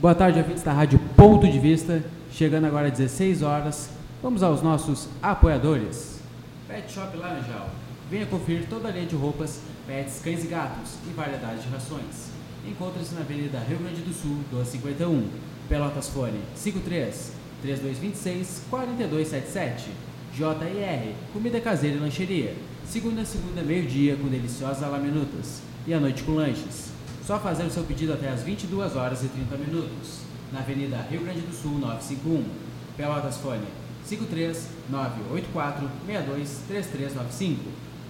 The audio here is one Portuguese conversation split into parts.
Boa tarde, ouvintes da Rádio Ponto de Vista. Chegando agora às 16 horas, vamos aos nossos apoiadores. Pet Shop Laranjal. Venha conferir toda a linha de roupas, pets, cães e gatos e variedade de rações. Encontra-se na Avenida Rio Grande do Sul, 251. Pelotas Fone 53 3226 4277. JR, comida caseira e lancheria. Segunda a segunda, meio-dia, com deliciosas alaminutas. E à noite com lanches. Só fazer o seu pedido até às 22 horas e 30 minutos. Na Avenida Rio Grande do Sul, 951. Pelotas Fone 53 984 62 3395.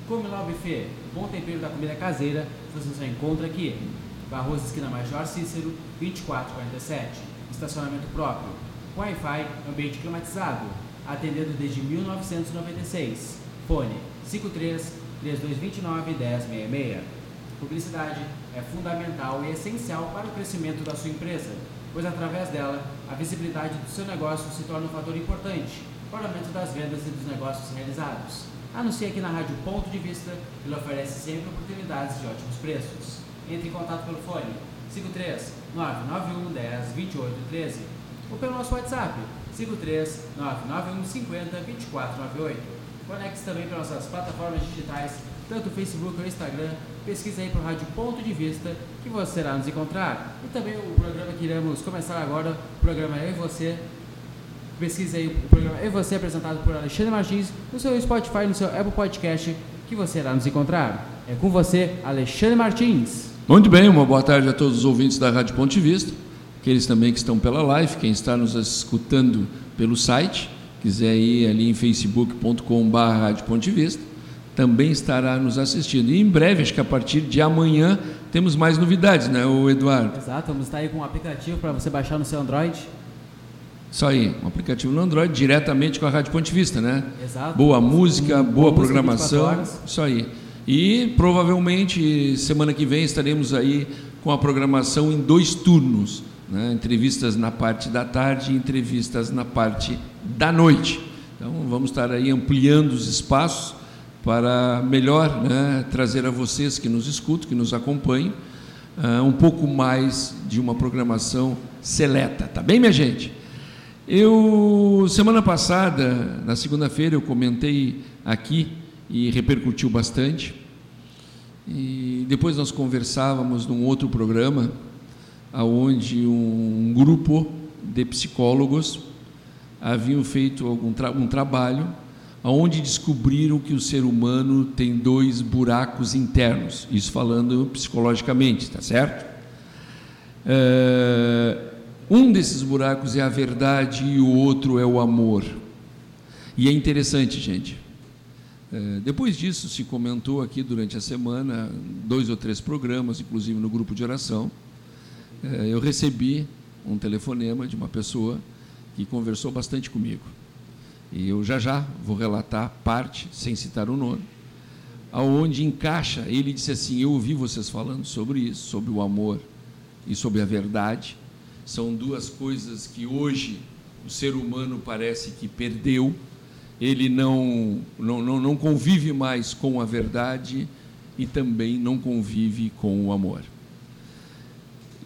Come lá o buffet, bom tempero da comida caseira, você só encontra aqui. Barroso Esquina Major Cícero, 2447. Estacionamento próprio. Wi-Fi, ambiente climatizado. Atendendo desde 1996. Fone 53 3229 1066. Publicidade é fundamental e essencial para o crescimento da sua empresa, pois através dela a visibilidade do seu negócio se torna um fator importante para o aumento das vendas e dos negócios realizados. Anuncie aqui na Rádio Ponto de Vista, ele oferece sempre oportunidades de ótimos preços. Entre em contato pelo fone 53 991 10 28 13 ou pelo nosso WhatsApp 53 991 50 24 98. Conecte-se também pelas nossas plataformas digitais, tanto o Facebook ou o Instagram. Pesquise aí por Rádio Ponto de Vista que você irá nos encontrar. E também o programa que iremos começar agora, o programa Eu e Você. Pesquise aí o programa Eu e Você apresentado por Alexandre Martins no seu Spotify, no seu Apple Podcast que você irá nos encontrar. É com você, Alexandre Martins. Muito bem, uma boa tarde a todos os ouvintes da Rádio Ponto de Vista, aqueles também que estão pela live, quem está nos escutando pelo site, quiser ir ali em facebook.com.br Rádio Ponto de Vista, também estará nos assistindo. E em breve, acho que a partir de amanhã, temos mais novidades, né, o Eduardo? Exato, vamos estar aí com um aplicativo para você baixar no seu Android. Isso aí, um aplicativo no Android diretamente com a Rádio Ponte Vista, né? Exato. Boa música, Um- boa música 24 programação. horas. Isso aí. E provavelmente semana que vem estaremos aí com a programação em dois turnos, né? Entrevistas na parte da tarde e entrevistas na parte da noite. Então vamos estar aí ampliando os espaços para melhor né, trazer a vocês que nos escutam, que nos acompanham, ah, um pouco mais de uma programação seleta, tá bem, minha gente? Eu, semana passada, na segunda-feira, eu comentei aqui e repercutiu bastante. E depois nós conversávamos num outro programa, aonde um grupo de psicólogos haviam feito algum tra um trabalho aonde descobriram que o ser humano tem dois buracos internos, isso falando psicologicamente, tá certo? É, um desses buracos é a verdade e o outro é o amor. E é interessante, gente. É, depois disso, se comentou aqui durante a semana, dois ou três programas, inclusive no grupo de oração. É, eu recebi um telefonema de uma pessoa que conversou bastante comigo. E eu já já vou relatar parte, sem citar o nome, aonde encaixa. Ele disse assim: Eu ouvi vocês falando sobre isso, sobre o amor e sobre a verdade. São duas coisas que hoje o ser humano parece que perdeu. Ele não, não, não, não convive mais com a verdade e também não convive com o amor.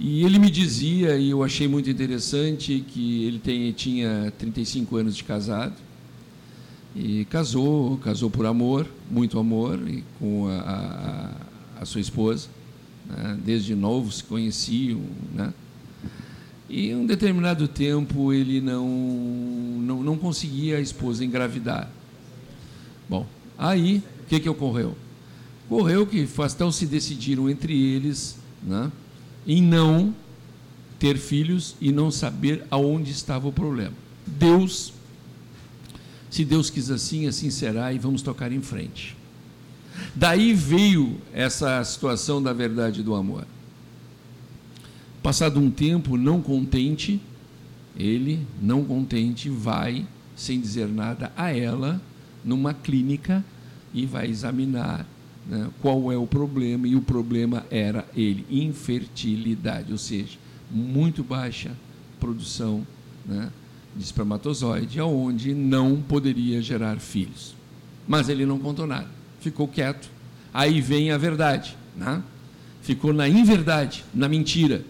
E ele me dizia, e eu achei muito interessante, que ele tem, tinha 35 anos de casado, e casou, casou por amor, muito amor, e com a, a, a sua esposa. Né? Desde novo se conheciam. Né? E um determinado tempo ele não, não, não conseguia a esposa engravidar. Bom, aí o que, que ocorreu? Ocorreu que então se decidiram entre eles né, em não ter filhos e não saber aonde estava o problema. Deus, se Deus quis assim, assim será e vamos tocar em frente. Daí veio essa situação da verdade do amor. Passado um tempo, não contente, ele, não contente, vai, sem dizer nada a ela, numa clínica e vai examinar né, qual é o problema, e o problema era ele, infertilidade, ou seja, muito baixa produção né, de espermatozoide, aonde não poderia gerar filhos. Mas ele não contou nada, ficou quieto. Aí vem a verdade, né? ficou na inverdade, na mentira.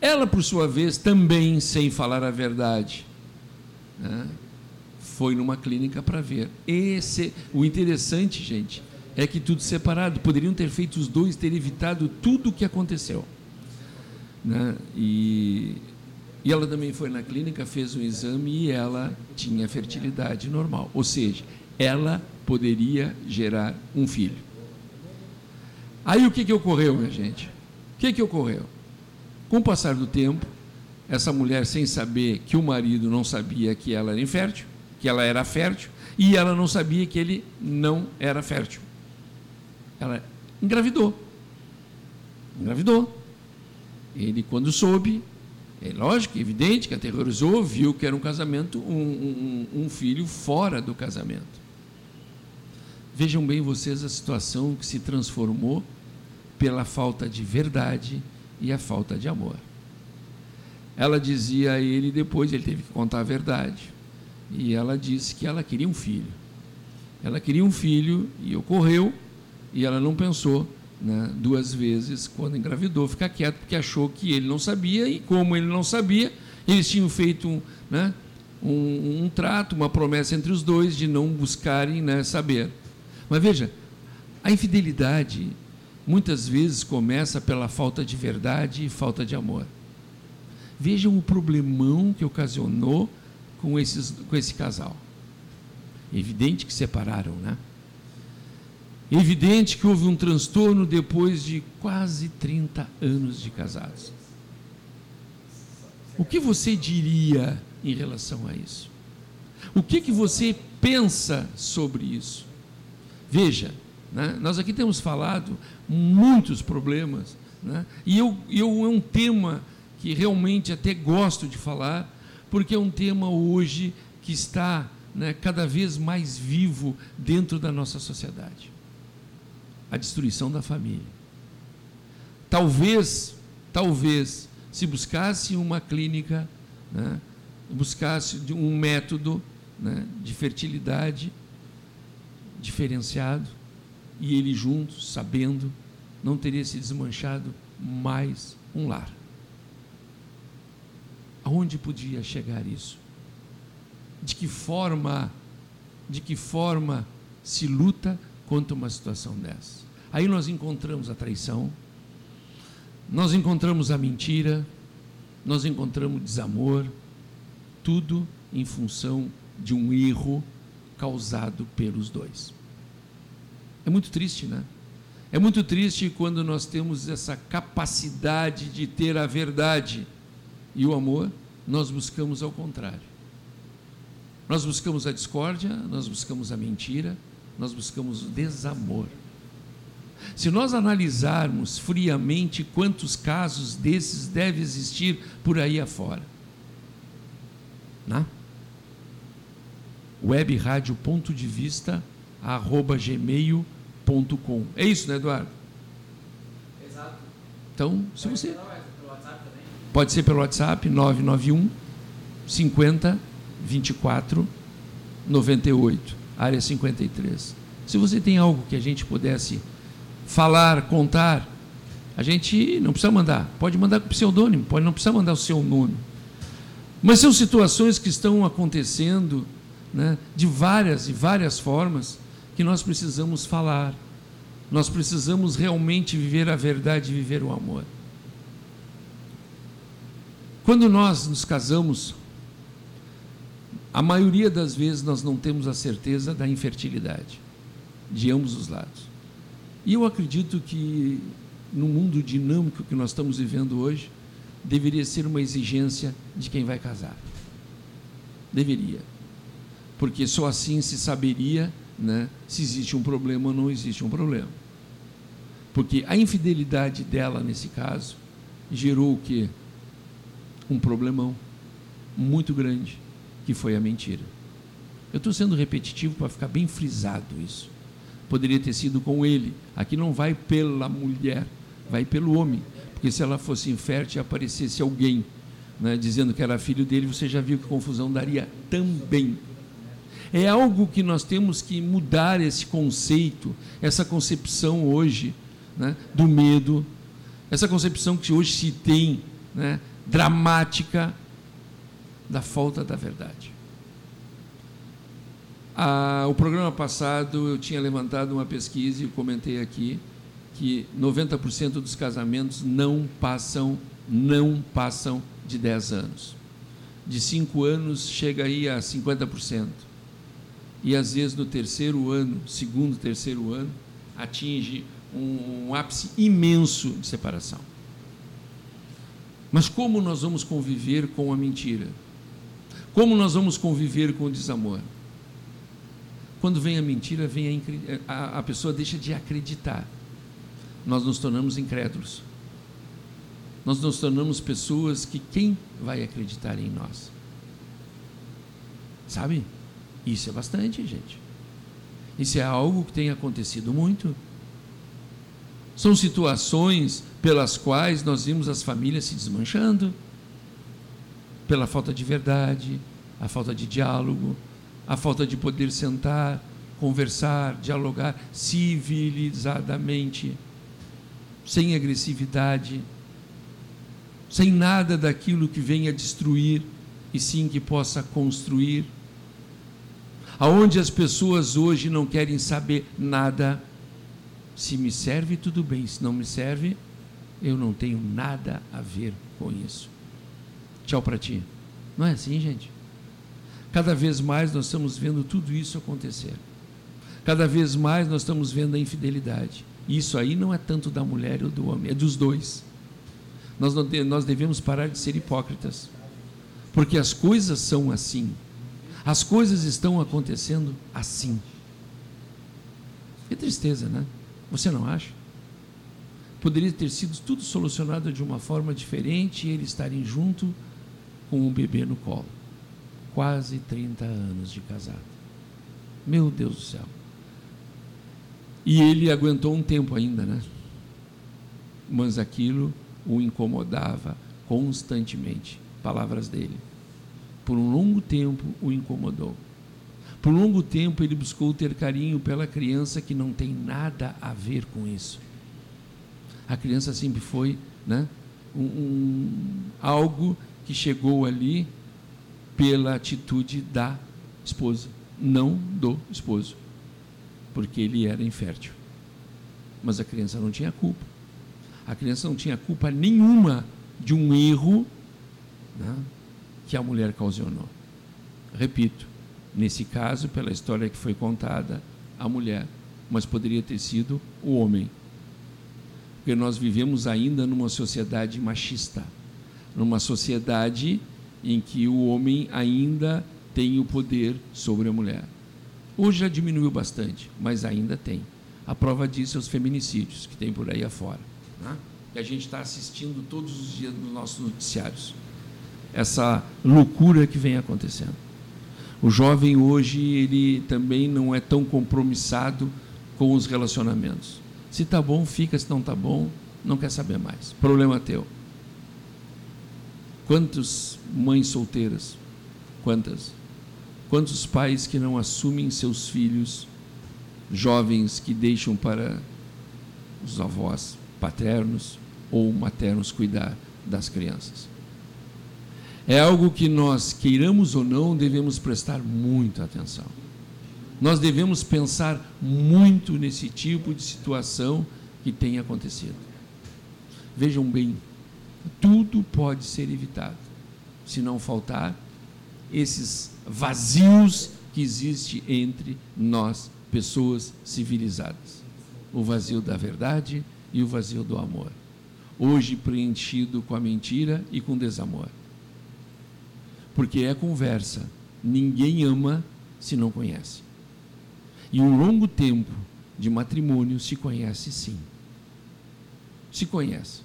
Ela, por sua vez, também sem falar a verdade, né? foi numa clínica para ver. Esse, o interessante, gente, é que tudo separado. Poderiam ter feito os dois, ter evitado tudo o que aconteceu. Né? E, e ela também foi na clínica, fez um exame e ela tinha fertilidade normal. Ou seja, ela poderia gerar um filho. Aí o que, que ocorreu, minha gente? O que, que ocorreu? Com o passar do tempo, essa mulher, sem saber que o marido não sabia que ela era infértil, que ela era fértil, e ela não sabia que ele não era fértil. Ela engravidou. Engravidou. Ele, quando soube, é lógico, evidente que aterrorizou, viu que era um casamento, um, um, um filho fora do casamento. Vejam bem vocês a situação que se transformou pela falta de verdade e a falta de amor. Ela dizia a ele depois, ele teve que contar a verdade, e ela disse que ela queria um filho. Ela queria um filho e ocorreu, e ela não pensou né, duas vezes quando engravidou, ficar quieto, porque achou que ele não sabia, e como ele não sabia, eles tinham feito um, né, um, um trato, uma promessa entre os dois de não buscarem né, saber. Mas veja, a infidelidade muitas vezes começa pela falta de verdade e falta de amor. Vejam o problemão que ocasionou com, esses, com esse casal. Evidente que separaram, né? Evidente que houve um transtorno depois de quase 30 anos de casados. O que você diria em relação a isso? O que, que você pensa sobre isso? Veja, né, nós aqui temos falado muitos problemas, né, e eu, eu é um tema que realmente até gosto de falar, porque é um tema hoje que está né, cada vez mais vivo dentro da nossa sociedade a destruição da família. Talvez, talvez, se buscasse uma clínica, né, buscasse um método né, de fertilidade diferenciado, e ele junto, sabendo, não teria se desmanchado mais um lar. Aonde podia chegar isso? De que forma, de que forma se luta contra uma situação dessa. Aí nós encontramos a traição, nós encontramos a mentira, nós encontramos desamor, tudo em função de um erro causado pelos dois. É muito triste, né? É muito triste quando nós temos essa capacidade de ter a verdade e o amor, nós buscamos ao contrário. Nós buscamos a discórdia, nós buscamos a mentira, nós buscamos o desamor. Se nós analisarmos friamente quantos casos desses deve existir por aí afora, né? web rádio ponto de vista arroba gmail.com é isso, né Eduardo? Exato. Então, se pode você ser pode ser pelo WhatsApp 991 50 24 98 área 53. Se você tem algo que a gente pudesse falar, contar, a gente não precisa mandar. Pode mandar com pseudônimo, pode não precisa mandar o seu nome. Mas são situações que estão acontecendo né, de várias e várias formas que nós precisamos falar. Nós precisamos realmente viver a verdade e viver o amor. Quando nós nos casamos, a maioria das vezes nós não temos a certeza da infertilidade de ambos os lados. E eu acredito que no mundo dinâmico que nós estamos vivendo hoje, deveria ser uma exigência de quem vai casar. Deveria. Porque só assim se saberia né, se existe um problema ou não existe um problema. Porque a infidelidade dela, nesse caso, gerou o quê? Um problemão muito grande que foi a mentira. Eu estou sendo repetitivo para ficar bem frisado isso. Poderia ter sido com ele. Aqui não vai pela mulher, vai pelo homem. Porque se ela fosse infértil e aparecesse alguém né, dizendo que era filho dele, você já viu que confusão daria também. É algo que nós temos que mudar esse conceito, essa concepção hoje né, do medo, essa concepção que hoje se tem né, dramática da falta da verdade. Ah, o programa passado eu tinha levantado uma pesquisa e comentei aqui que 90% dos casamentos não passam, não passam de 10 anos. De 5 anos chega aí a 50%. E às vezes no terceiro ano, segundo, terceiro ano, atinge um, um ápice imenso de separação. Mas como nós vamos conviver com a mentira? Como nós vamos conviver com o desamor? Quando vem a mentira, vem a, a, a pessoa deixa de acreditar. Nós nos tornamos incrédulos. Nós nos tornamos pessoas que quem vai acreditar em nós? Sabe? Isso é bastante, gente. Isso é algo que tem acontecido muito. São situações pelas quais nós vimos as famílias se desmanchando pela falta de verdade, a falta de diálogo, a falta de poder sentar, conversar, dialogar civilizadamente, sem agressividade, sem nada daquilo que venha destruir e sim que possa construir. Aonde as pessoas hoje não querem saber nada, se me serve tudo bem, se não me serve, eu não tenho nada a ver com isso tchau para ti. Não é assim, gente? Cada vez mais nós estamos vendo tudo isso acontecer. Cada vez mais nós estamos vendo a infidelidade. Isso aí não é tanto da mulher ou do homem, é dos dois. Nós, nós devemos parar de ser hipócritas. Porque as coisas são assim. As coisas estão acontecendo assim. Que tristeza, né? Você não acha? Poderia ter sido tudo solucionado de uma forma diferente e eles estarem juntos com um bebê no colo. Quase 30 anos de casado. Meu Deus do céu. E ele aguentou um tempo ainda, né? Mas aquilo o incomodava constantemente. Palavras dele. Por um longo tempo o incomodou. Por um longo tempo ele buscou ter carinho pela criança que não tem nada a ver com isso. A criança sempre foi, né? Um, um, algo que chegou ali pela atitude da esposa, não do esposo, porque ele era infértil. Mas a criança não tinha culpa. A criança não tinha culpa nenhuma de um erro né, que a mulher causou. Repito, nesse caso, pela história que foi contada, a mulher, mas poderia ter sido o homem. Porque nós vivemos ainda numa sociedade machista numa sociedade em que o homem ainda tem o poder sobre a mulher. Hoje já diminuiu bastante, mas ainda tem. A prova disso é os feminicídios que tem por aí afora. Né? Que a gente está assistindo todos os dias nos nossos noticiários. Essa loucura que vem acontecendo. O jovem hoje, ele também não é tão compromissado com os relacionamentos. Se está bom, fica, se não está bom, não quer saber mais. Problema teu. Quantas mães solteiras? Quantas? Quantos pais que não assumem seus filhos, jovens que deixam para os avós paternos ou maternos cuidar das crianças? É algo que nós, queiramos ou não, devemos prestar muita atenção. Nós devemos pensar muito nesse tipo de situação que tem acontecido. Vejam bem, tudo pode ser evitado, se não faltar esses vazios que existe entre nós, pessoas civilizadas. O vazio da verdade e o vazio do amor. Hoje preenchido com a mentira e com desamor. Porque é conversa. Ninguém ama se não conhece. E um longo tempo de matrimônio se conhece sim. Se conhece.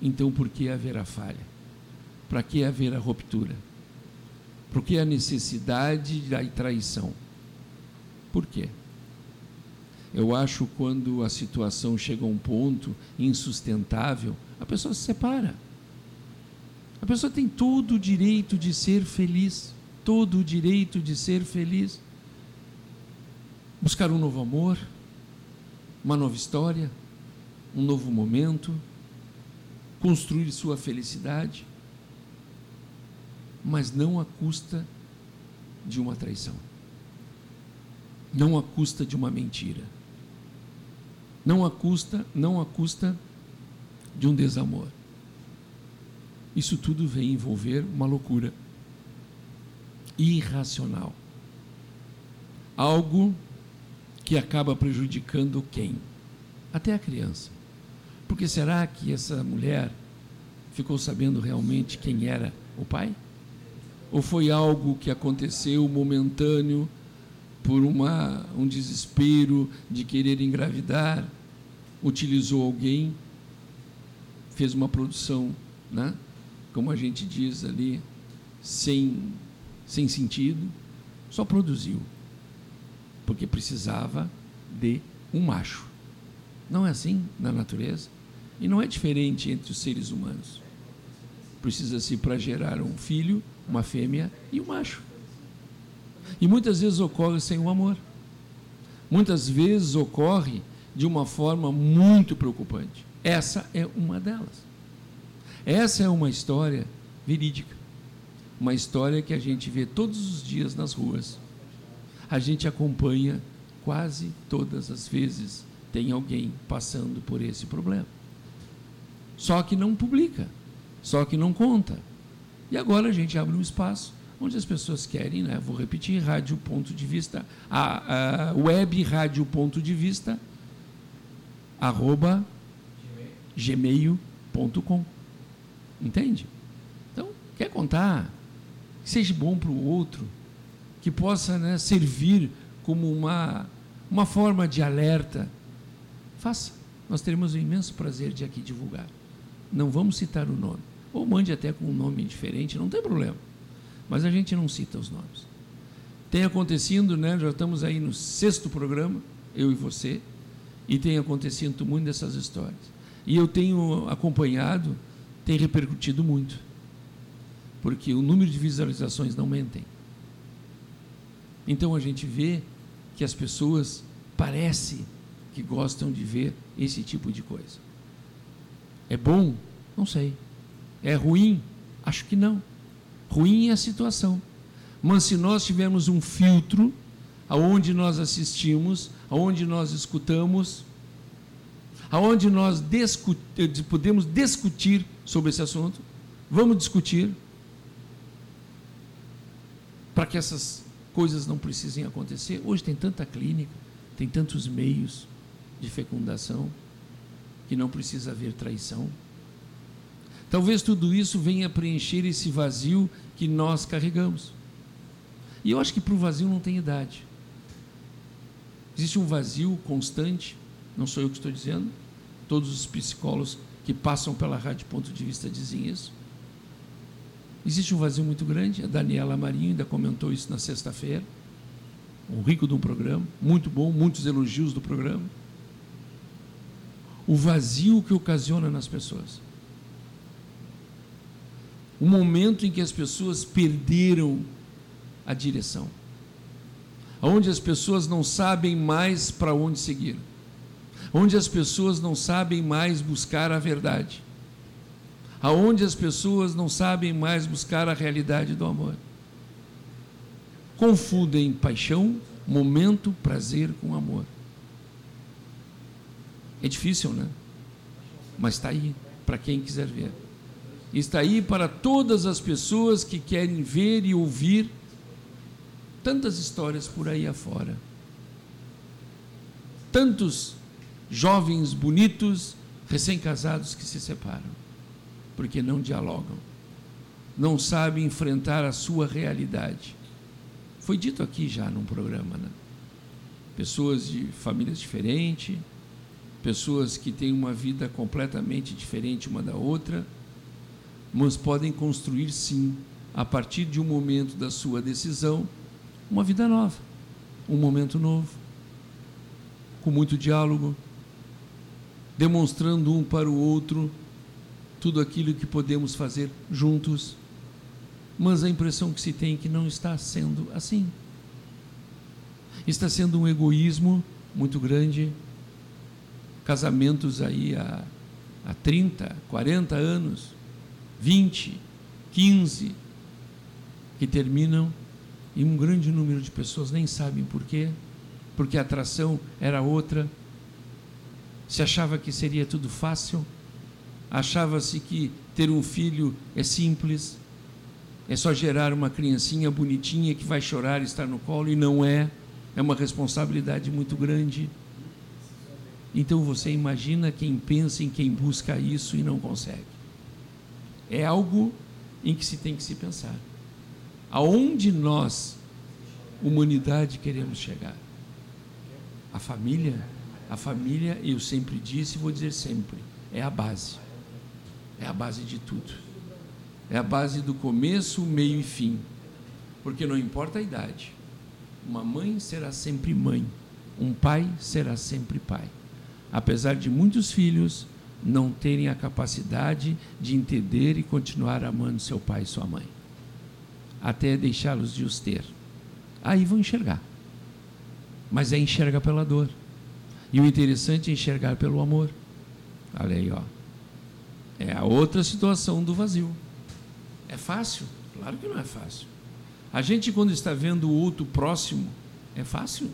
Então por que haverá falha? Para que haverá ruptura? Por que a necessidade da traição? Por quê? Eu acho quando a situação chega a um ponto insustentável, a pessoa se separa. A pessoa tem todo o direito de ser feliz, todo o direito de ser feliz. Buscar um novo amor, uma nova história, um novo momento, construir sua felicidade. mas não à custa de uma traição, não à custa de uma mentira, não à custa, não à custa de um desamor. Isso tudo vem envolver uma loucura irracional. Algo que acaba prejudicando quem? Até a criança. Porque será que essa mulher ficou sabendo realmente quem era o pai? Ou foi algo que aconteceu momentâneo por uma, um desespero de querer engravidar? Utilizou alguém, fez uma produção, né? como a gente diz ali, sem, sem sentido, só produziu, porque precisava de um macho. Não é assim na natureza? E não é diferente entre os seres humanos. Precisa-se para gerar um filho, uma fêmea e um macho. E muitas vezes ocorre sem o amor. Muitas vezes ocorre de uma forma muito preocupante. Essa é uma delas. Essa é uma história verídica. Uma história que a gente vê todos os dias nas ruas. A gente acompanha quase todas as vezes tem alguém passando por esse problema. Só que não publica, só que não conta. E agora a gente abre um espaço onde as pessoas querem, né? Vou repetir, rádio ponto de vista, a, a web rádio ponto de vista, arroba gmail.com. Entende? Então, quer contar, que seja bom para o outro, que possa né, servir como uma, uma forma de alerta, faça. Nós teremos o imenso prazer de aqui divulgar. Não vamos citar o nome. Ou mande até com um nome diferente, não tem problema. Mas a gente não cita os nomes. Tem acontecido, né? Já estamos aí no sexto programa, eu e você, e tem acontecido muito dessas histórias. E eu tenho acompanhado, tem repercutido muito. Porque o número de visualizações não mentem. Então a gente vê que as pessoas parece que gostam de ver esse tipo de coisa. É bom? Não sei. É ruim? Acho que não. Ruim é a situação. Mas se nós tivermos um filtro aonde nós assistimos, aonde nós escutamos, aonde nós discut podemos discutir sobre esse assunto, vamos discutir para que essas coisas não precisem acontecer. Hoje tem tanta clínica, tem tantos meios de fecundação que não precisa haver traição. Talvez tudo isso venha preencher esse vazio que nós carregamos. E eu acho que para o vazio não tem idade. Existe um vazio constante, não sou eu que estou dizendo, todos os psicólogos que passam pela rádio ponto de vista dizem isso. Existe um vazio muito grande, a Daniela Marinho ainda comentou isso na sexta-feira. Um rico de um programa, muito bom, muitos elogios do programa o vazio que ocasiona nas pessoas. O momento em que as pessoas perderam a direção. Onde as pessoas não sabem mais para onde seguir. Onde as pessoas não sabem mais buscar a verdade. Aonde as pessoas não sabem mais buscar a realidade do amor. Confundem paixão, momento, prazer com amor. É difícil, né? Mas está aí, para quem quiser ver. Está aí para todas as pessoas que querem ver e ouvir tantas histórias por aí afora. Tantos jovens bonitos, recém-casados que se separam, porque não dialogam, não sabem enfrentar a sua realidade. Foi dito aqui já num programa, né? Pessoas de famílias diferentes, pessoas que têm uma vida completamente diferente uma da outra, mas podem construir sim, a partir de um momento da sua decisão, uma vida nova, um momento novo, com muito diálogo, demonstrando um para o outro tudo aquilo que podemos fazer juntos, mas a impressão que se tem é que não está sendo assim. Está sendo um egoísmo muito grande, casamentos aí há, há 30, 40 anos, 20, 15, que terminam e um grande número de pessoas nem sabem por quê, porque a atração era outra. Se achava que seria tudo fácil, achava-se que ter um filho é simples, é só gerar uma criancinha bonitinha que vai chorar e estar no colo, e não é, é uma responsabilidade muito grande. Então você imagina quem pensa em quem busca isso e não consegue. É algo em que se tem que se pensar. Aonde nós, humanidade, queremos chegar? A família, a família, eu sempre disse e vou dizer sempre, é a base. É a base de tudo. É a base do começo, meio e fim. Porque não importa a idade. Uma mãe será sempre mãe, um pai será sempre pai. Apesar de muitos filhos não terem a capacidade de entender e continuar amando seu pai e sua mãe, até deixá-los de os ter. Aí vão enxergar. Mas é enxergar pela dor. E o interessante é enxergar pelo amor. Olha aí, ó. É a outra situação do vazio. É fácil? Claro que não é fácil. A gente, quando está vendo o outro próximo, é fácil.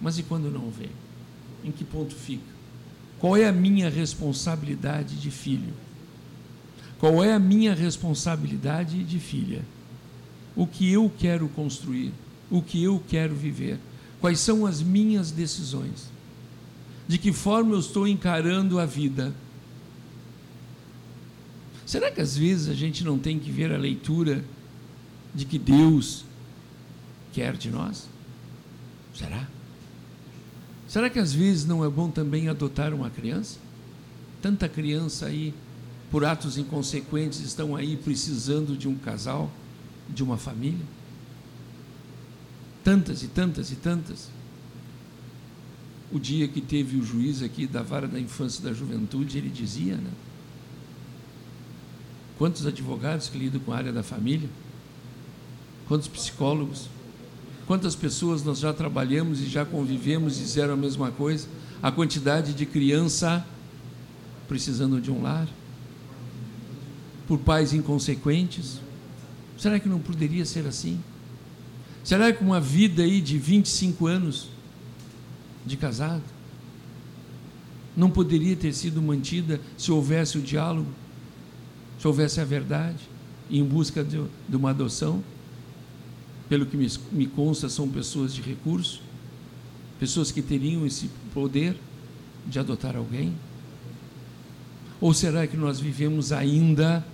Mas e quando não vê? Em que ponto fica? Qual é a minha responsabilidade de filho? Qual é a minha responsabilidade de filha? O que eu quero construir? O que eu quero viver? Quais são as minhas decisões? De que forma eu estou encarando a vida? Será que às vezes a gente não tem que ver a leitura de que Deus quer de nós? Será? Será que às vezes não é bom também adotar uma criança? Tanta criança aí, por atos inconsequentes, estão aí precisando de um casal, de uma família. Tantas e tantas e tantas. O dia que teve o juiz aqui da vara da infância e da juventude, ele dizia, né? Quantos advogados que lidam com a área da família? Quantos psicólogos? Quantas pessoas nós já trabalhamos e já convivemos e disseram a mesma coisa? A quantidade de criança precisando de um lar? Por pais inconsequentes? Será que não poderia ser assim? Será que uma vida aí de 25 anos de casado não poderia ter sido mantida se houvesse o diálogo? se houvesse a verdade, em busca de, de uma adoção, pelo que me, consta, são pessoas de recurso, pessoas que teriam esse poder de adotar alguém? Ou será que nós vivemos ainda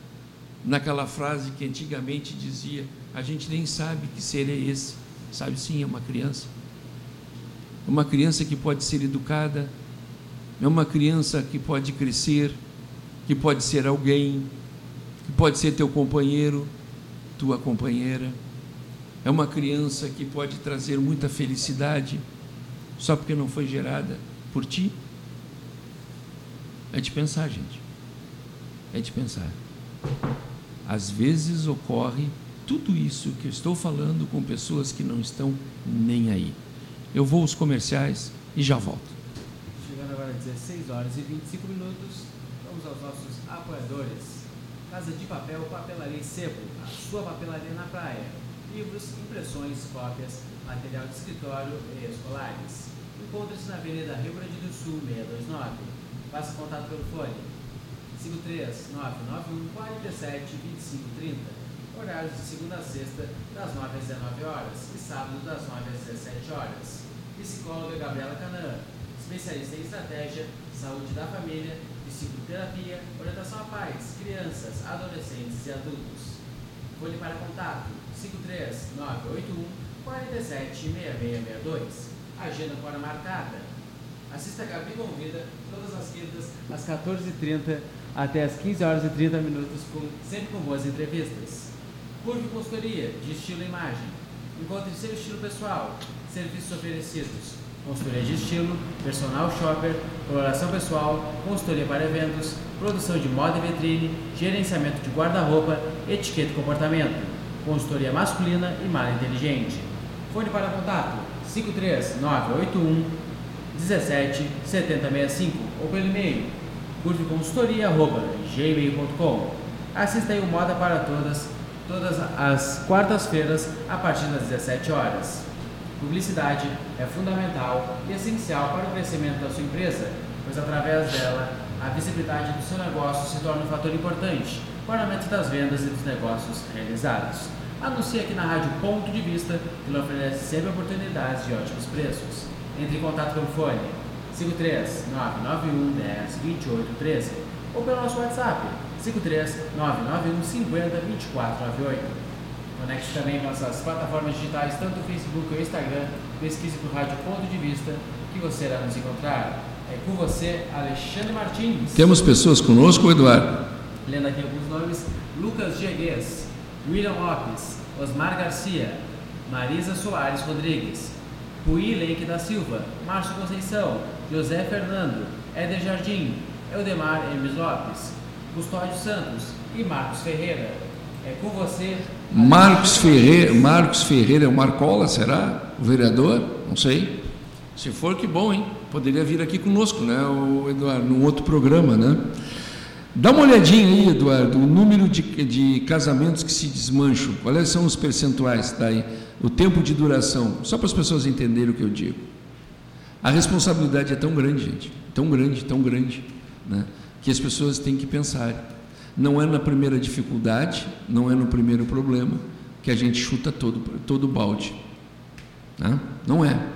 naquela frase que antigamente dizia: a gente nem sabe que ser é esse? Sabe sim, é uma criança. É uma criança que pode ser educada, é uma criança que pode crescer, que pode ser alguém, que pode ser teu companheiro, tua companheira. É uma criança que pode trazer muita felicidade só porque não foi gerada por ti. É de pensar, gente. É de pensar. Às vezes ocorre tudo isso que eu estou falando com pessoas que não estão nem aí. Eu vou aos comerciais e já volto. Chegando agora às 16 horas e 25 minutos, vamos aos nossos apoiadores. Casa de Papel, Papelaria Sebo, a sua papelaria na praia. Livros, impressões, cópias, material de escritório e escolares. Encontre-se na Avenida Rio Grande do Sul, 629. Faça contato pelo fone 53 991 47 25 30. Horários de segunda a sexta, das 9 às 19 horas e sábado das 9 às 17 horas. Psicóloga Gabriela Canaã, especialista em estratégia, saúde da família psicoterapia, orientação a pais, crianças, adolescentes e adultos. Fone para contato 53 981 47 6662. Agenda fora marcada. Assista a Gabi Convida todas as quintas às 14h30 até às 15 horas e 30 minutos, com, sempre com boas entrevistas. Curve Consultoria de Estilo e Imagem. Encontre seu estilo pessoal. Serviços oferecidos consultoria de estilo, personal shopper, coloração pessoal, consultoria para eventos, produção de moda e vitrine, gerenciamento de guarda-roupa, etiqueta e comportamento, consultoria masculina e mala inteligente. Fone para contato 53981 17 7065 ou pelo e-mail curveconsultoria.gmail.com Assista aí o Moda para Todas todas as quartas-feiras a partir das 17 horas. Publicidade é fundamental e essencial para o crescimento da sua empresa, pois através dela a visibilidade do seu negócio se torna um fator importante para o aumento das vendas e dos negócios realizados. Anuncie aqui na Rádio Ponto de Vista, que lhe oferece sempre oportunidades de ótimos preços. Entre em contato pelo fone 53 991 10 28 13 ou pelo nosso WhatsApp 53 991 50 24 98. Conecte também nossas plataformas digitais, tanto o Facebook ou o Instagram. Pesquise por Rádio Ponto de Vista, que você irá nos encontrar. É com você, Alexandre Martins. Temos pessoas conosco, Eduardo? Lendo aqui alguns nomes: Lucas Diegues, William Lopes, Osmar Garcia, Marisa Soares Rodrigues, Rui Leite da Silva, Márcio Conceição, José Fernando, Éder Jardim, Eudemar Hermes Lopes, Custódio Santos e Marcos Ferreira. É com você. Marcos Ferreira, Marcos Ferreira é o Marcola, será? O vereador? Não sei. Se for, que bom, hein? Poderia vir aqui conosco, né, o Eduardo, num outro programa, né? Dá uma olhadinha aí, Eduardo, o número de, de casamentos que se desmancham. Quais são os percentuais daí? O tempo de duração, só para as pessoas entenderem o que eu digo. A responsabilidade é tão grande, gente, tão grande, tão grande, né, que as pessoas têm que pensar. Não é na primeira dificuldade, não é no primeiro problema que a gente chuta todo todo balde. Né? Não é.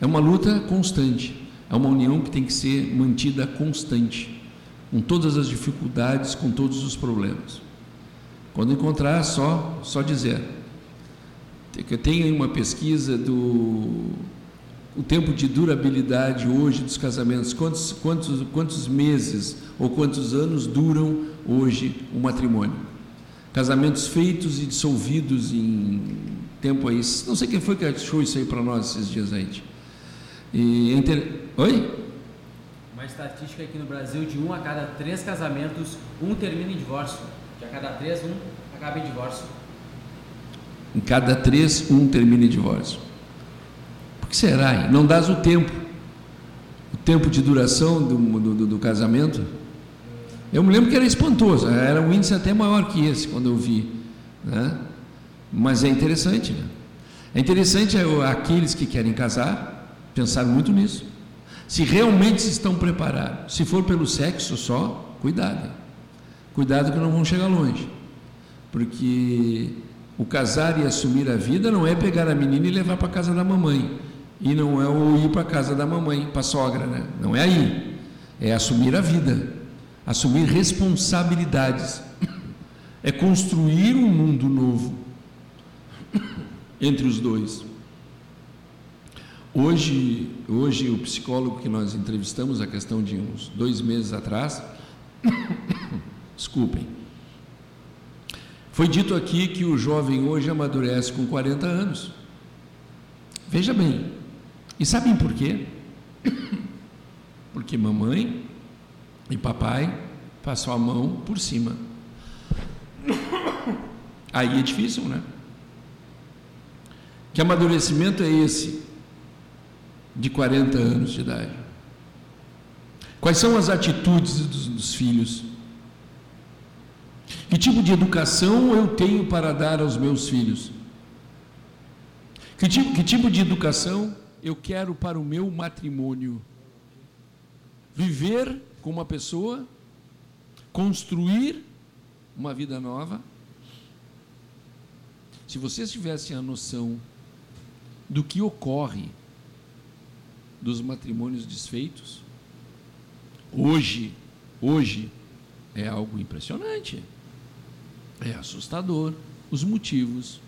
É uma luta constante. É uma união que tem que ser mantida constante com todas as dificuldades, com todos os problemas. Quando encontrar, só, só dizer. Eu tenho uma pesquisa do o tempo de durabilidade hoje dos casamentos, quantos, quantos, quantos meses ou quantos anos duram hoje o matrimônio. Casamentos feitos e dissolvidos em tempo aí. Não sei quem foi que achou isso aí para nós esses dias aí. E, inter... Oi? Estatística aqui no Brasil de um a cada três casamentos, um termina em divórcio. De a cada três, um acaba em divórcio. Em cada três, um termina em divórcio. Por que será? Hein? Não dás o tempo. O tempo de duração do, do, do casamento. Eu me lembro que era espantoso, era um índice até maior que esse quando eu vi. Né? Mas é interessante. Né? É interessante é, aqueles que querem casar pensar muito nisso. Se realmente estão preparados, se for pelo sexo só, cuidado. Cuidado que não vão chegar longe. Porque o casar e assumir a vida não é pegar a menina e levar para a casa da mamãe. E não é o ir para a casa da mamãe, para a sogra, né? Não é aí. É assumir a vida, assumir responsabilidades. É construir um mundo novo entre os dois. Hoje, hoje o psicólogo que nós entrevistamos, a questão de uns dois meses atrás, desculpem, foi dito aqui que o jovem hoje amadurece com 40 anos. Veja bem, e sabem por quê? Porque mamãe e papai passou a mão por cima. Aí é difícil, né? Que amadurecimento é esse? De 40 anos de idade? Quais são as atitudes dos, dos filhos? Que tipo de educação eu tenho para dar aos meus filhos? Que tipo, que tipo de educação eu quero para o meu matrimônio? Viver com uma pessoa, construir uma vida nova. Se vocês tivessem a noção do que ocorre dos matrimônios desfeitos. Hoje, hoje é algo impressionante. É assustador os motivos.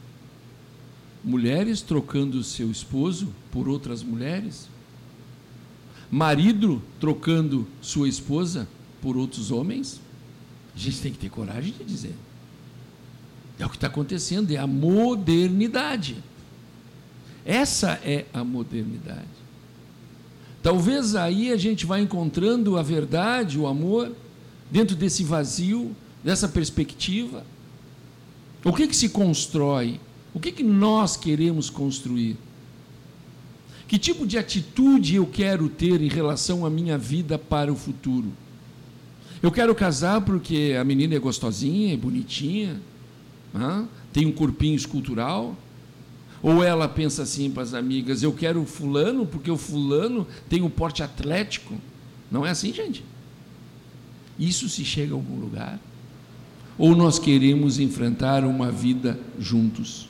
Mulheres trocando seu esposo por outras mulheres. Marido trocando sua esposa por outros homens. A gente tem que ter coragem de dizer. É o que está acontecendo, é a modernidade. Essa é a modernidade. Talvez aí a gente vá encontrando a verdade, o amor, dentro desse vazio, dessa perspectiva. O que, que se constrói? O que, que nós queremos construir? Que tipo de atitude eu quero ter em relação à minha vida para o futuro? Eu quero casar porque a menina é gostosinha, é bonitinha, tem um corpinho escultural, ou ela pensa assim para as amigas: eu quero o fulano porque o fulano tem um porte atlético. Não é assim, gente? Isso se chega a algum lugar? Ou nós queremos enfrentar uma vida juntos?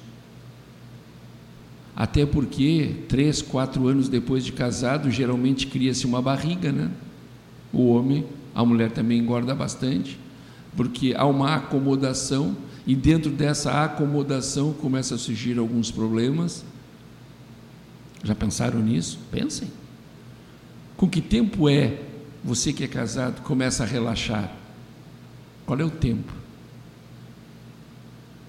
Até porque, três, quatro anos depois de casado, geralmente cria-se uma barriga, né? O homem, a mulher também engorda bastante, porque há uma acomodação e dentro dessa acomodação começa a surgir alguns problemas. Já pensaram nisso? Pensem. Com que tempo é você que é casado começa a relaxar? Qual é o tempo?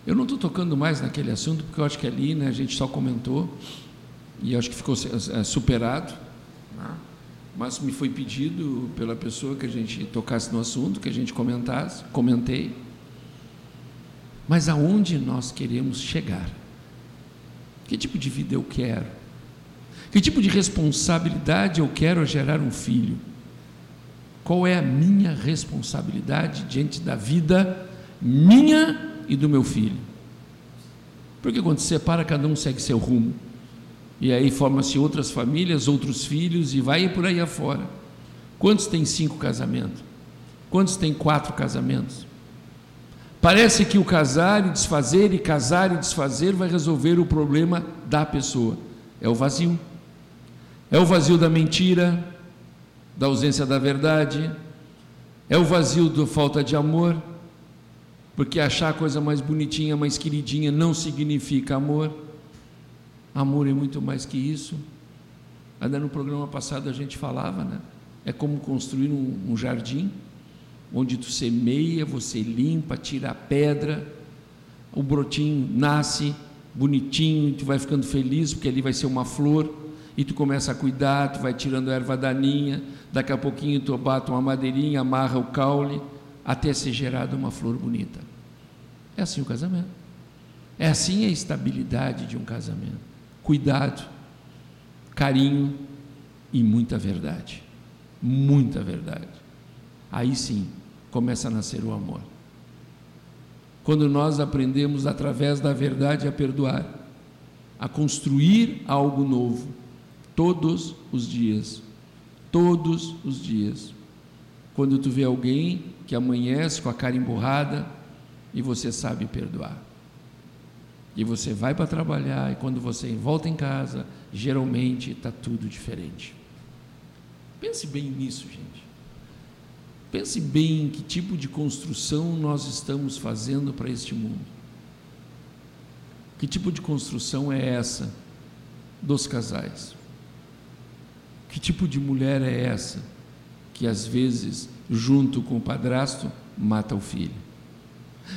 Eu não estou tocando mais naquele assunto porque eu acho que ali né, a gente só comentou e acho que ficou é, superado. Né? Mas me foi pedido pela pessoa que a gente tocasse no assunto, que a gente comentasse, comentei. Mas aonde nós queremos chegar? Que tipo de vida eu quero? Que tipo de responsabilidade eu quero gerar um filho? Qual é a minha responsabilidade diante da vida minha e do meu filho? Porque quando se separa, cada um segue seu rumo. E aí formam-se outras famílias, outros filhos e vai por aí afora. Quantos têm cinco casamentos? Quantos têm quatro casamentos? Parece que o casar e desfazer, e casar e desfazer vai resolver o problema da pessoa. É o vazio. É o vazio da mentira, da ausência da verdade, é o vazio da falta de amor, porque achar a coisa mais bonitinha, mais queridinha não significa amor. Amor é muito mais que isso. Ainda no programa passado a gente falava, né? É como construir um, um jardim onde tu semeia, você limpa, tira a pedra, o brotinho nasce bonitinho, tu vai ficando feliz porque ali vai ser uma flor e tu começa a cuidar, tu vai tirando a erva daninha, daqui a pouquinho tu bata uma madeirinha, amarra o caule, até ser gerada uma flor bonita. É assim o casamento. É assim a estabilidade de um casamento. Cuidado, carinho e muita verdade. Muita verdade. Aí sim, começa a nascer o amor. Quando nós aprendemos através da verdade a perdoar, a construir algo novo, todos os dias, todos os dias. Quando tu vê alguém que amanhece com a cara emburrada e você sabe perdoar. E você vai para trabalhar e quando você volta em casa, geralmente está tudo diferente. Pense bem nisso, gente. Pense bem em que tipo de construção nós estamos fazendo para este mundo. Que tipo de construção é essa dos casais? Que tipo de mulher é essa que às vezes, junto com o padrasto, mata o filho?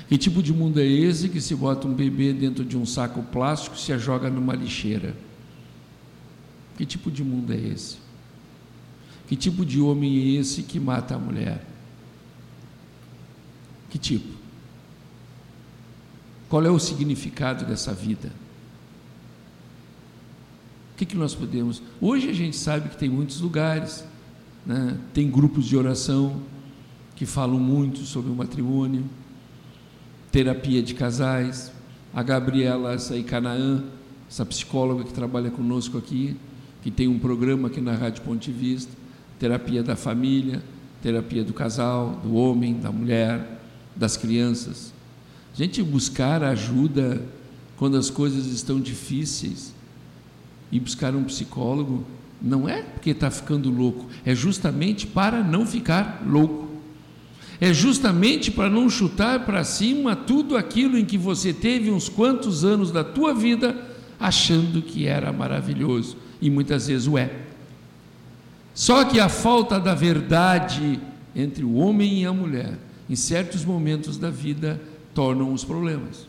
Que tipo de mundo é esse que se bota um bebê dentro de um saco plástico e se a joga numa lixeira? Que tipo de mundo é esse? Que tipo de homem é esse que mata a mulher? Que tipo? Qual é o significado dessa vida? O que, que nós podemos. Hoje a gente sabe que tem muitos lugares, né? tem grupos de oração que falam muito sobre o matrimônio, terapia de casais. A Gabriela, essa aí, Canaã, essa psicóloga que trabalha conosco aqui, que tem um programa aqui na Rádio Ponte Vista, terapia da família, terapia do casal, do homem, da mulher, das crianças. A gente buscar ajuda quando as coisas estão difíceis e buscar um psicólogo não é porque está ficando louco, é justamente para não ficar louco. É justamente para não chutar para cima tudo aquilo em que você teve uns quantos anos da tua vida achando que era maravilhoso e muitas vezes o é. Só que a falta da verdade entre o homem e a mulher, em certos momentos da vida, tornam os problemas.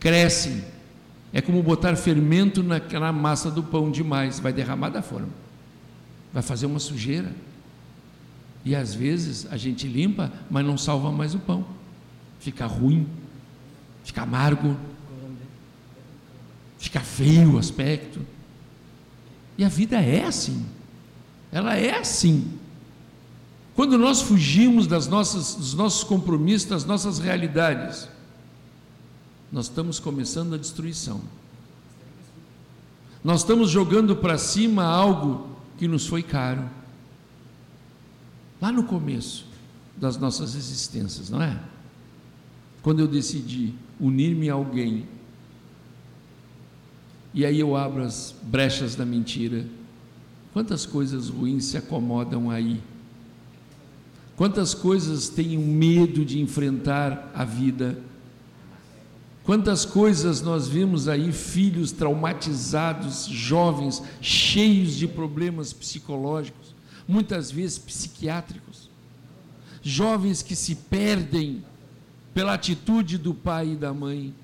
Crescem. É como botar fermento naquela massa do pão demais, vai derramar da forma, vai fazer uma sujeira. E às vezes a gente limpa, mas não salva mais o pão. Fica ruim, fica amargo, fica feio o aspecto. E a vida é assim. Ela é assim. Quando nós fugimos das nossas, dos nossos compromissos, das nossas realidades, nós estamos começando a destruição. Nós estamos jogando para cima algo que nos foi caro. Lá no começo das nossas existências, não é? Quando eu decidi unir-me a alguém, e aí eu abro as brechas da mentira, quantas coisas ruins se acomodam aí? Quantas coisas tenho medo de enfrentar a vida? Quantas coisas nós vimos aí, filhos traumatizados, jovens, cheios de problemas psicológicos, muitas vezes psiquiátricos, jovens que se perdem pela atitude do pai e da mãe.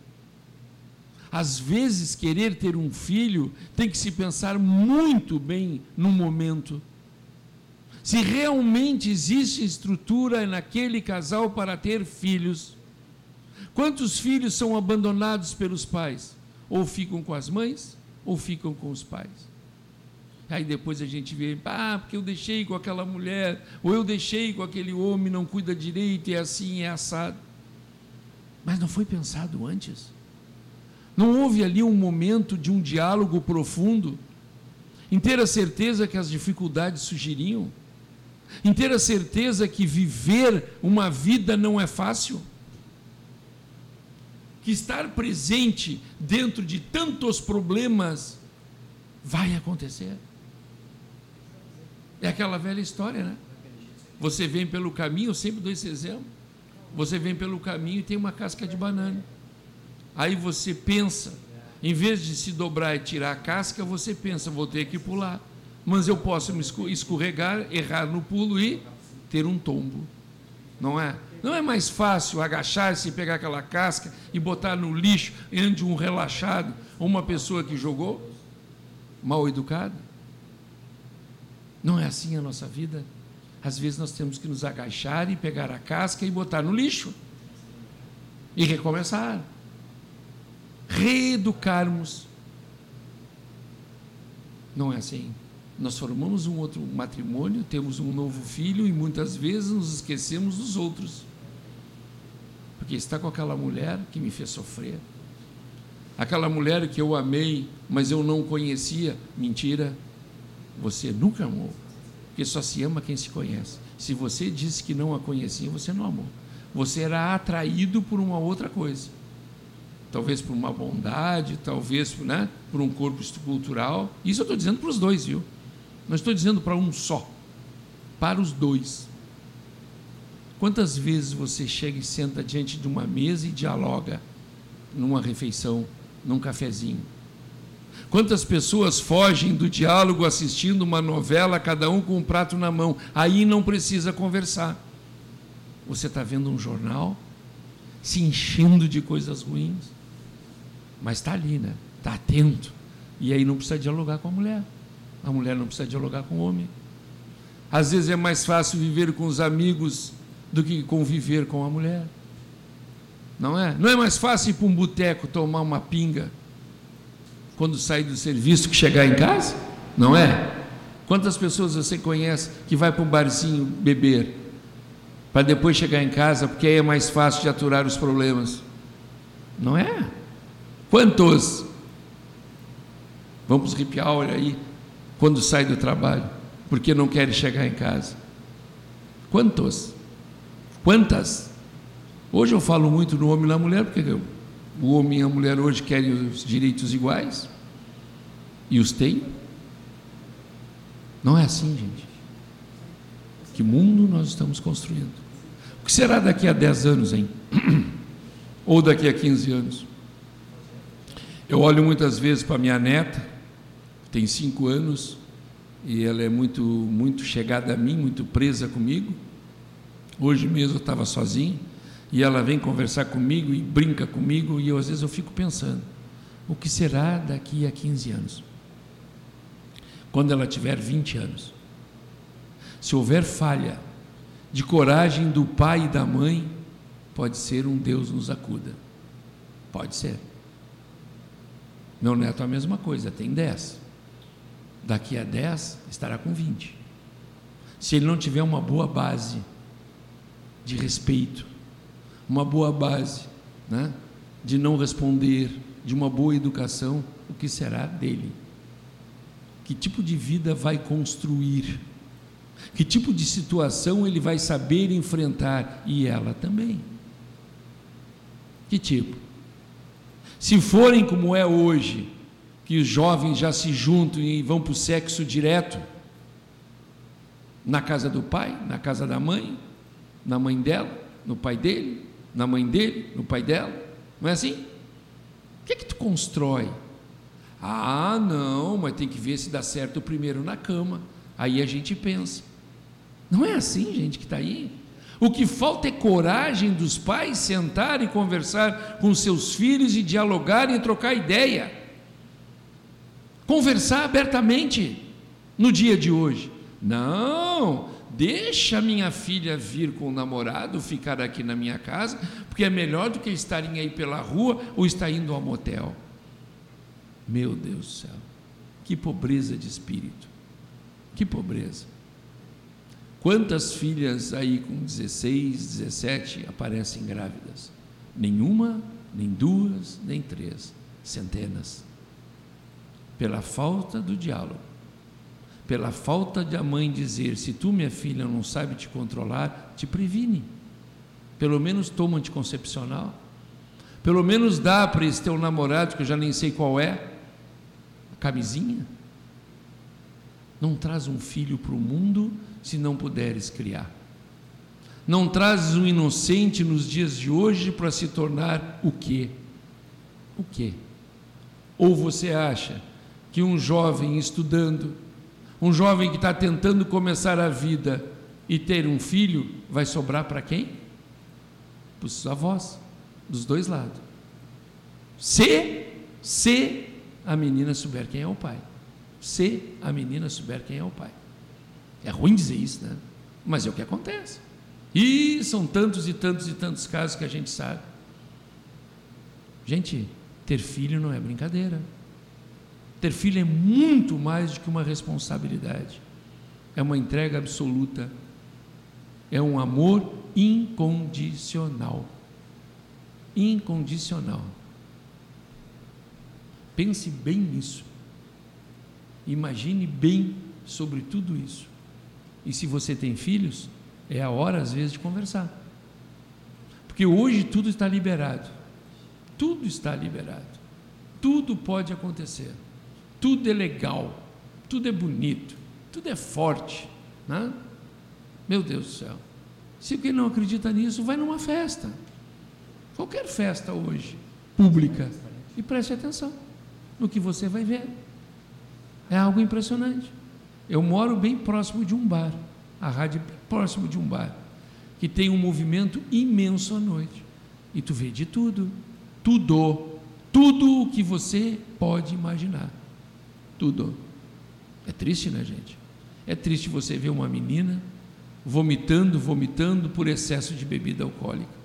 Às vezes, querer ter um filho tem que se pensar muito bem no momento. Se realmente existe estrutura naquele casal para ter filhos, Quantos filhos são abandonados pelos pais? Ou ficam com as mães, ou ficam com os pais. Aí depois a gente vê, ah, porque eu deixei com aquela mulher, ou eu deixei com aquele homem, não cuida direito, é assim, é assado. Mas não foi pensado antes? Não houve ali um momento de um diálogo profundo, em ter a certeza que as dificuldades surgiriam, em ter a certeza que viver uma vida não é fácil? que estar presente dentro de tantos problemas vai acontecer. É aquela velha história, né? Você vem pelo caminho, eu sempre dou esse exemplo. Você vem pelo caminho e tem uma casca de banana. Aí você pensa, em vez de se dobrar e tirar a casca, você pensa, vou ter que pular. Mas eu posso me escorregar, errar no pulo e ter um tombo. Não é? Não é mais fácil agachar-se e pegar aquela casca e botar no lixo entre um relaxado ou uma pessoa que jogou? Mal educada? Não é assim a nossa vida? Às vezes nós temos que nos agachar e pegar a casca e botar no lixo e recomeçar. Reeducarmos. Não é assim. Nós formamos um outro matrimônio, temos um novo filho e muitas vezes nos esquecemos dos outros porque está com aquela mulher que me fez sofrer. Aquela mulher que eu amei, mas eu não conhecia. Mentira, você nunca amou, porque só se ama quem se conhece. Se você disse que não a conhecia, você não amou. Você era atraído por uma outra coisa. Talvez por uma bondade, talvez né, por um corpo cultural. Isso eu estou dizendo para os dois, viu? Não estou dizendo para um só. Para os dois. Quantas vezes você chega e senta diante de uma mesa e dialoga numa refeição, num cafezinho? Quantas pessoas fogem do diálogo assistindo uma novela, cada um com um prato na mão? Aí não precisa conversar. Você está vendo um jornal, se enchendo de coisas ruins, mas está ali, né? Está atento. E aí não precisa dialogar com a mulher. A mulher não precisa dialogar com o homem. Às vezes é mais fácil viver com os amigos do que conviver com a mulher. Não é? Não é mais fácil ir para um boteco tomar uma pinga quando sair do serviço que chegar em casa? Não é? Quantas pessoas você conhece que vai para um barzinho beber para depois chegar em casa porque aí é mais fácil de aturar os problemas? Não é? Quantos? Vamos ripiar olha aí quando sai do trabalho porque não querem chegar em casa? Quantos? Quantas? Hoje eu falo muito no homem e na mulher, porque o homem e a mulher hoje querem os direitos iguais e os têm. Não é assim, gente. Que mundo nós estamos construindo? O que será daqui a 10 anos, hein? Ou daqui a 15 anos? Eu olho muitas vezes para minha neta, tem cinco anos, e ela é muito, muito chegada a mim, muito presa comigo. Hoje mesmo eu estava sozinho e ela vem conversar comigo e brinca comigo e eu, às vezes eu fico pensando, o que será daqui a 15 anos? Quando ela tiver 20 anos? Se houver falha de coragem do pai e da mãe, pode ser um Deus nos acuda. Pode ser. Meu neto é a mesma coisa, tem 10. Daqui a 10 estará com 20. Se ele não tiver uma boa base de respeito, uma boa base, né? de não responder, de uma boa educação, o que será dele? Que tipo de vida vai construir? Que tipo de situação ele vai saber enfrentar? E ela também. Que tipo? Se forem como é hoje, que os jovens já se juntam e vão para o sexo direto, na casa do pai, na casa da mãe, na mãe dela, no pai dele, na mãe dele, no pai dela, não é assim? O que é que tu constrói? Ah, não, mas tem que ver se dá certo primeiro na cama. Aí a gente pensa. Não é assim, gente, que está aí? O que falta é coragem dos pais sentar e conversar com seus filhos e dialogar e trocar ideia. Conversar abertamente no dia de hoje. Não, deixa minha filha vir com o namorado, ficar aqui na minha casa, porque é melhor do que estarem aí pela rua ou estar indo ao motel. Meu Deus do céu, que pobreza de espírito, que pobreza. Quantas filhas aí com 16, 17 aparecem grávidas? Nenhuma, nem duas, nem três, centenas. Pela falta do diálogo, pela falta de a mãe dizer: se tu, minha filha, não sabe te controlar, te previne. Pelo menos toma anticoncepcional. Pelo menos dá para esse teu namorado, que eu já nem sei qual é, a camisinha. Não traz um filho para o mundo se não puderes criar. Não trazes um inocente nos dias de hoje para se tornar o quê? O quê? Ou você acha que um jovem estudando, um jovem que está tentando começar a vida e ter um filho, vai sobrar para quem? Para os avós, dos dois lados. Se, se a menina souber quem é o pai. Se a menina souber quem é o pai. É ruim dizer isso, né? Mas é o que acontece. E são tantos e tantos e tantos casos que a gente sabe. Gente, ter filho não é brincadeira. Ter filho é muito mais do que uma responsabilidade. É uma entrega absoluta. É um amor incondicional. Incondicional. Pense bem nisso. Imagine bem sobre tudo isso. E se você tem filhos, é a hora às vezes de conversar. Porque hoje tudo está liberado. Tudo está liberado. Tudo pode acontecer. Tudo é legal. Tudo é bonito. Tudo é forte. Né? Meu Deus do céu. Se quem não acredita nisso, vai numa festa. Qualquer festa hoje, pública. E preste atenção no que você vai ver. É algo impressionante. Eu moro bem próximo de um bar, a rádio é bem próximo de um bar, que tem um movimento imenso à noite. E tu vê de tudo, tudo, tudo o que você pode imaginar. Tudo. É triste, né, gente? É triste você ver uma menina vomitando, vomitando por excesso de bebida alcoólica.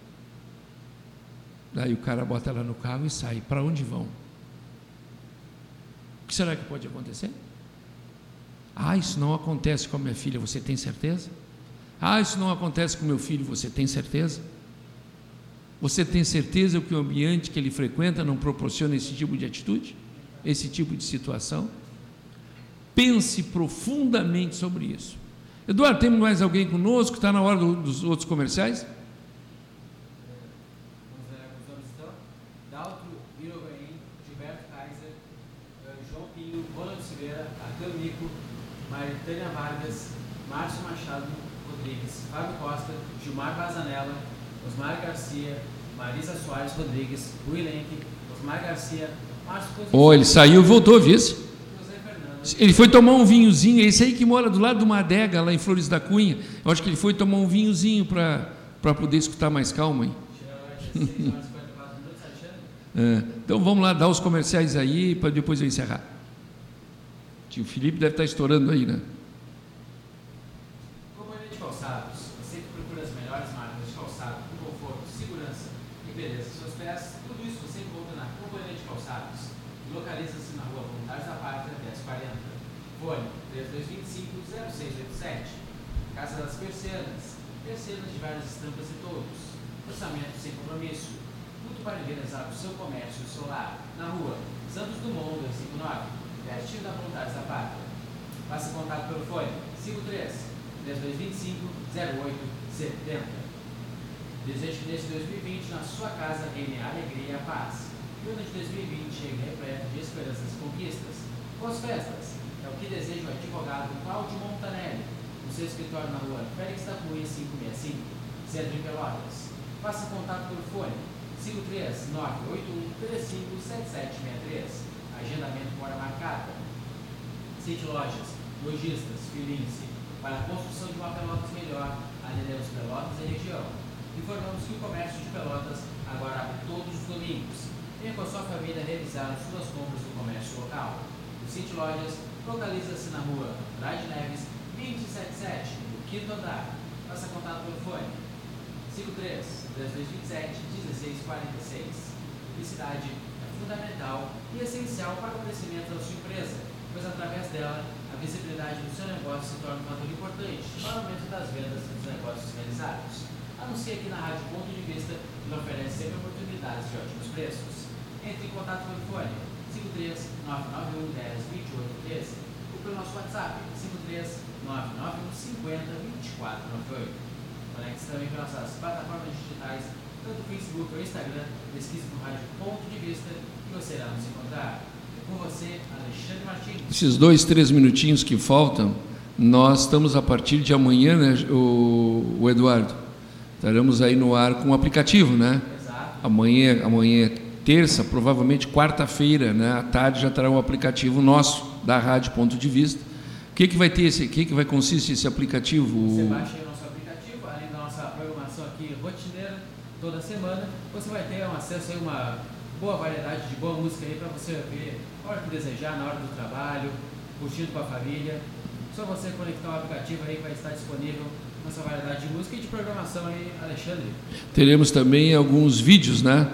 Daí o cara bota ela no carro e sai. Para onde vão? O que será que pode acontecer? Ah, isso não acontece com a minha filha, você tem certeza? Ah, isso não acontece com meu filho, você tem certeza? Você tem certeza que o ambiente que ele frequenta não proporciona esse tipo de atitude? Esse tipo de situação? Pense profundamente sobre isso. Eduardo, tem mais alguém conosco? Está na hora do, dos outros comerciais? Tânia Vargas, Márcio Machado Rodrigues, Fábio Costa, Gilmar Bazanella, Osmar Garcia, Marisa Soares Rodrigues, Rui Lenk, Osmar Garcia, Márcio Oh, ele saiu e voltou, viu? Ele foi tomar um vinhozinho, esse aí que mora do lado de uma adega lá em Flores da Cunha. Eu acho que ele foi tomar um vinhozinho para poder escutar mais calmo aí. é, então vamos lá dar os comerciais aí para depois eu encerrar. O Felipe deve estar estourando aí, né? várias estampas e todos. orçamento sem compromisso, tudo para endereçar o seu comércio e o seu lar. na rua Santos Dumont 259, pertinho da Vontade da pátria. Faça contato pelo fone 53-1225-0870. Desejo que neste 2020 na sua casa reine a alegria e a paz. Que o ano de 2020 chegue repleto de esperanças e conquistas. Boas festas! É o que deseja o advogado Cláudio Montanelli no seu escritório na rua Félix da Cunha 565, Centro de Pelotas. Faça contato pelo fone 53 981 357763. Agendamento por hora marcada. City Lojas, lojistas, filince. Para a construção de uma Pelotas melhor, atendemos Pelotas e região. Informamos que o comércio de Pelotas agora abre todos os domingos. Venha com a sua família realizar as suas compras do comércio local. O City Lojas localiza-se na rua Andrade Neves, 277, no quinto andar. Faça contato pelo fone 53 2027 1646. Publicidade é fundamental e essencial para o crescimento da sua empresa, pois através dela a visibilidade do seu negócio se torna um fator importante para o aumento das vendas dos negócios realizados. Anuncie aqui na Rádio Ponto de Vista que oferece sempre oportunidades de ótimos preços. Entre em contato pelo fone 53 991 10 28 13 ou pelo nosso WhatsApp 53 991 50 24 98. Conecte-se também com nossas plataformas digitais, tanto Facebook ou Instagram, pesquise no Rádio Ponto de Vista e você irá nos encontrar. É com você, Alexandre Martins. Esses dois, três minutinhos que faltam, nós estamos a partir de amanhã, né, o, o Eduardo? Estaremos aí no ar com o aplicativo, né? Exato. Amanhã, amanhã é terça, provavelmente quarta-feira, né? À tarde já terá um aplicativo nosso da Rádio Ponto de Vista. O que, que vai ter esse? O que, que vai consistir esse aplicativo? Você baixa aí o nosso aplicativo, além da nossa programação aqui rotineira, toda semana, você vai ter um acesso a uma boa variedade de boa música aí para você ver a hora que desejar, na hora do trabalho, curtindo com a família. Só você conectar o aplicativo aí vai estar disponível nossa variedade de música e de programação aí, Alexandre. Teremos também alguns vídeos, né?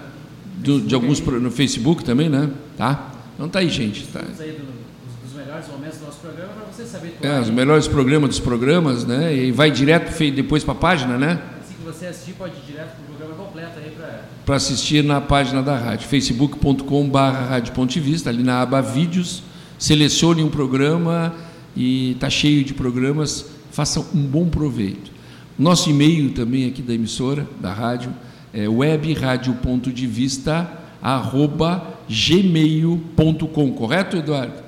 Do, de alguns no Facebook também, né? Tá? Então tá aí, gente. Tá. Temos aí do- dos, dos melhores momentos do nosso programa para você saber É, os melhores programas dos programas, né? E vai direto depois para a página, né? Assim que você assistir, pode ir direto para o programa completo aí para Para assistir na página da rádio, facebook.com.br rádio vista, ali na aba vídeos, selecione um programa e está cheio de programas, façam um bom proveito. Nosso e-mail também aqui da emissora, da rádio, é webradio.devista, arroba gmail.com, correto, Eduardo?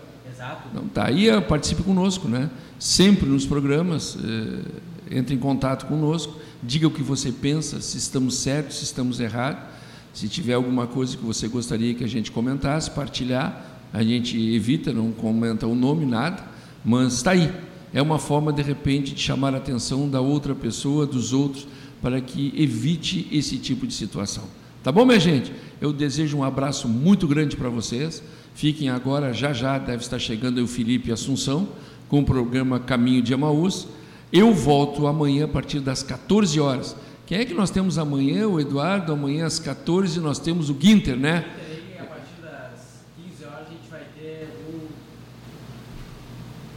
Então, tá aí, participe conosco, né? Sempre nos programas, eh, entre em contato conosco, diga o que você pensa, se estamos certos, se estamos errados. Se tiver alguma coisa que você gostaria que a gente comentasse, partilhar, a gente evita, não comenta o nome, nada, mas está aí. É uma forma, de repente, de chamar a atenção da outra pessoa, dos outros, para que evite esse tipo de situação. Tá bom, minha gente? Eu desejo um abraço muito grande para vocês. Fiquem agora, já já deve estar chegando o Felipe Assunção com o programa Caminho de Emaús. Eu volto amanhã a partir das 14 horas. Quem é que nós temos amanhã? O Eduardo, amanhã às 14 nós temos o Guinter, né? E a partir das 15 horas, a gente vai ter o,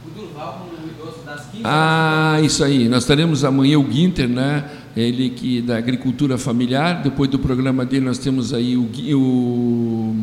o Durval o idoso das 15 Ah, isso aí. Nós teremos amanhã o Guinter, né? Ele que da agricultura familiar. Depois do programa dele nós temos aí o, o,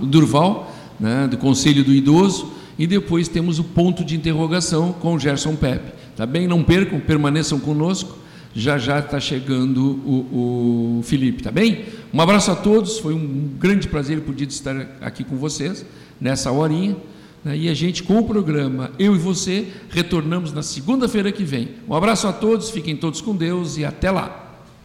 o Durval, né? Do Conselho do Idoso. E depois temos o ponto de interrogação com o Gerson Pepe. Tá bem? Não percam, permaneçam conosco. Já já está chegando o, o Felipe, tá bem? Um abraço a todos. Foi um grande prazer poder estar aqui com vocês nessa horinha. Né? E a gente, com o programa Eu e Você, retornamos na segunda-feira que vem. Um abraço a todos, fiquem todos com Deus e até lá.